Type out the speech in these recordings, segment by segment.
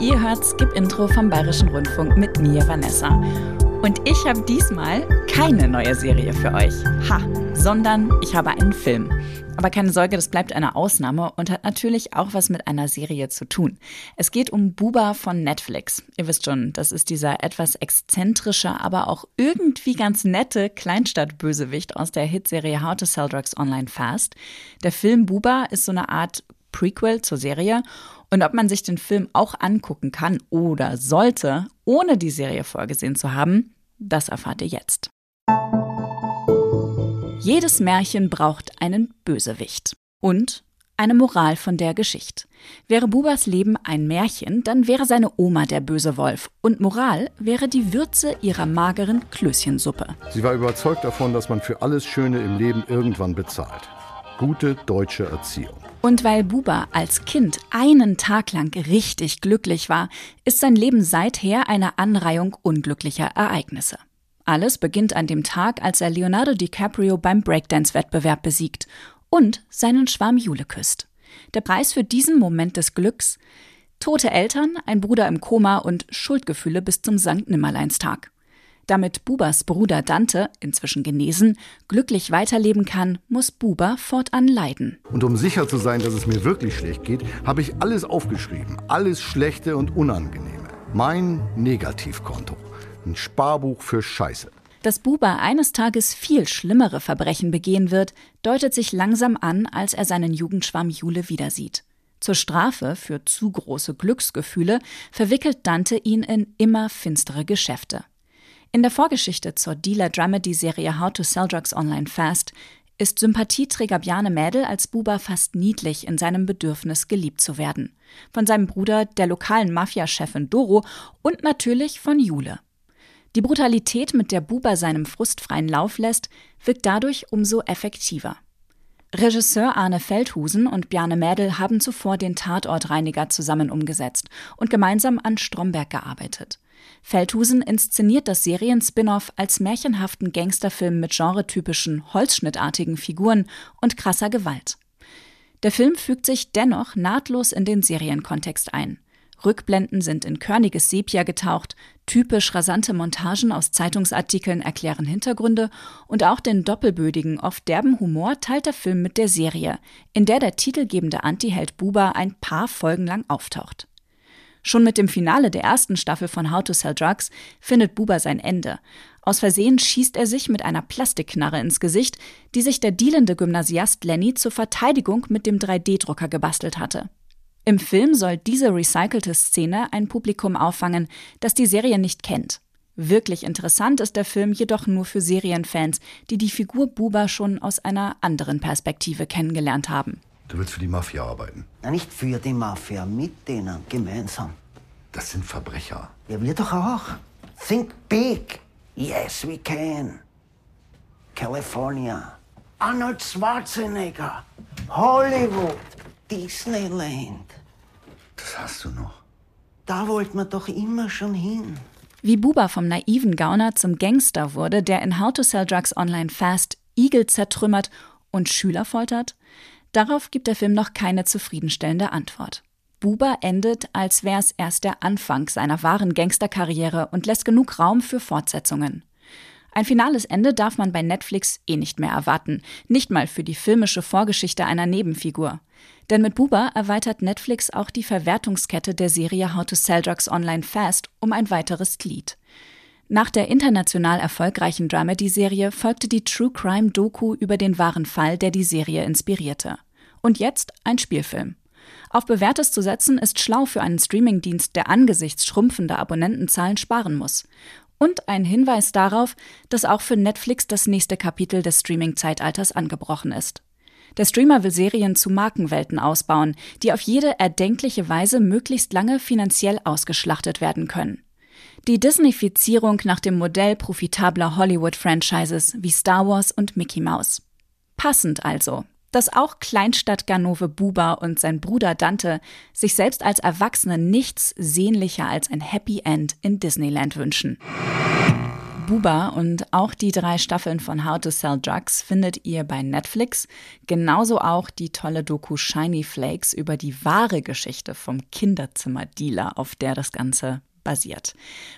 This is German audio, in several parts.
Ihr hört Skip Intro vom Bayerischen Rundfunk mit mir, Vanessa. Und ich habe diesmal keine neue Serie für euch. Ha, sondern ich habe einen Film. Aber keine Sorge, das bleibt eine Ausnahme und hat natürlich auch was mit einer Serie zu tun. Es geht um Buba von Netflix. Ihr wisst schon, das ist dieser etwas exzentrische, aber auch irgendwie ganz nette Kleinstadtbösewicht aus der Hitserie How to Sell Drugs Online Fast. Der Film Buba ist so eine Art Prequel zur Serie und ob man sich den Film auch angucken kann oder sollte, ohne die Serie vorgesehen zu haben, das erfahrt ihr jetzt. Jedes Märchen braucht einen Bösewicht und eine Moral von der Geschichte. Wäre Bubas Leben ein Märchen, dann wäre seine Oma der böse Wolf und Moral wäre die Würze ihrer mageren Klößchensuppe. Sie war überzeugt davon, dass man für alles Schöne im Leben irgendwann bezahlt. Gute deutsche Erziehung. Und weil Buba als Kind einen Tag lang richtig glücklich war, ist sein Leben seither eine Anreihung unglücklicher Ereignisse. Alles beginnt an dem Tag, als er Leonardo DiCaprio beim Breakdance-Wettbewerb besiegt und seinen Schwarm Jule küsst. Der Preis für diesen Moment des Glücks? Tote Eltern, ein Bruder im Koma und Schuldgefühle bis zum Sankt Nimmerleinstag. Damit Bubas Bruder Dante, inzwischen genesen, glücklich weiterleben kann, muss Buba fortan leiden. Und um sicher zu sein, dass es mir wirklich schlecht geht, habe ich alles aufgeschrieben. Alles Schlechte und Unangenehme. Mein Negativkonto. Ein Sparbuch für Scheiße. Dass Buba eines Tages viel schlimmere Verbrechen begehen wird, deutet sich langsam an, als er seinen Jugendschwarm Jule wieder sieht. Zur Strafe für zu große Glücksgefühle verwickelt Dante ihn in immer finstere Geschäfte. In der Vorgeschichte zur Dealer-Dramedy-Serie How to Sell Drugs Online Fast ist Sympathieträger Bjarne Mädel als Buba fast niedlich in seinem Bedürfnis, geliebt zu werden. Von seinem Bruder, der lokalen Mafiachefin Doro und natürlich von Jule. Die Brutalität, mit der Buba seinem Frust freien Lauf lässt, wirkt dadurch umso effektiver. Regisseur Arne Feldhusen und Bjarne Mädel haben zuvor den Tatortreiniger zusammen umgesetzt und gemeinsam an Stromberg gearbeitet. Feldhusen inszeniert das Serien-Spin-off als märchenhaften Gangsterfilm mit genretypischen, holzschnittartigen Figuren und krasser Gewalt. Der Film fügt sich dennoch nahtlos in den Serienkontext ein. Rückblenden sind in körniges Sepia getaucht, typisch rasante Montagen aus Zeitungsartikeln erklären Hintergründe und auch den doppelbödigen, oft derben Humor teilt der Film mit der Serie, in der der titelgebende Antiheld Buba ein paar Folgen lang auftaucht. Schon mit dem Finale der ersten Staffel von How to Sell Drugs findet Buba sein Ende. Aus Versehen schießt er sich mit einer Plastikknarre ins Gesicht, die sich der dealende Gymnasiast Lenny zur Verteidigung mit dem 3D-Drucker gebastelt hatte. Im Film soll diese recycelte Szene ein Publikum auffangen, das die Serie nicht kennt. Wirklich interessant ist der Film jedoch nur für Serienfans, die die Figur Buba schon aus einer anderen Perspektive kennengelernt haben. Du willst für die Mafia arbeiten? Na, nicht für die Mafia, mit denen, gemeinsam. Das sind Verbrecher. Ja, wir doch auch. Think big. Yes, we can. California. Arnold Schwarzenegger. Hollywood. Disneyland. Das hast du noch. Da wollte man doch immer schon hin. Wie Buba vom naiven Gauner zum Gangster wurde, der in How to Sell Drugs Online Fast Igel zertrümmert und Schüler foltert, Darauf gibt der Film noch keine zufriedenstellende Antwort. Buba endet, als wäre es erst der Anfang seiner wahren Gangsterkarriere und lässt genug Raum für Fortsetzungen. Ein finales Ende darf man bei Netflix eh nicht mehr erwarten, nicht mal für die filmische Vorgeschichte einer Nebenfigur. Denn mit Buba erweitert Netflix auch die Verwertungskette der Serie How to Sell Drugs Online Fast um ein weiteres Glied. Nach der international erfolgreichen Dramedy-Serie folgte die True Crime Doku über den wahren Fall, der die Serie inspirierte. Und jetzt ein Spielfilm. Auf Bewährtes zu setzen ist schlau für einen Streamingdienst, der angesichts schrumpfender Abonnentenzahlen sparen muss. Und ein Hinweis darauf, dass auch für Netflix das nächste Kapitel des Streaming-Zeitalters angebrochen ist. Der Streamer will Serien zu Markenwelten ausbauen, die auf jede erdenkliche Weise möglichst lange finanziell ausgeschlachtet werden können. Die Disneyfizierung nach dem Modell profitabler Hollywood-Franchises wie Star Wars und Mickey Mouse. Passend also, dass auch Kleinstadt-Ganove Buba und sein Bruder Dante sich selbst als Erwachsene nichts sehnlicher als ein Happy End in Disneyland wünschen. Buba und auch die drei Staffeln von How to Sell Drugs findet ihr bei Netflix. Genauso auch die tolle Doku Shiny Flakes über die wahre Geschichte vom Kinderzimmerdealer, auf der das Ganze basiert.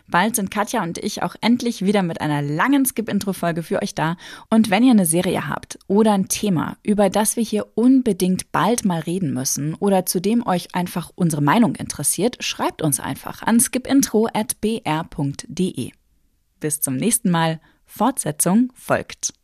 Bald sind Katja und ich auch endlich wieder mit einer langen Skip-Intro-Folge für euch da. Und wenn ihr eine Serie habt oder ein Thema, über das wir hier unbedingt bald mal reden müssen oder zu dem euch einfach unsere Meinung interessiert, schreibt uns einfach an skipintro.br.de. Bis zum nächsten Mal. Fortsetzung folgt.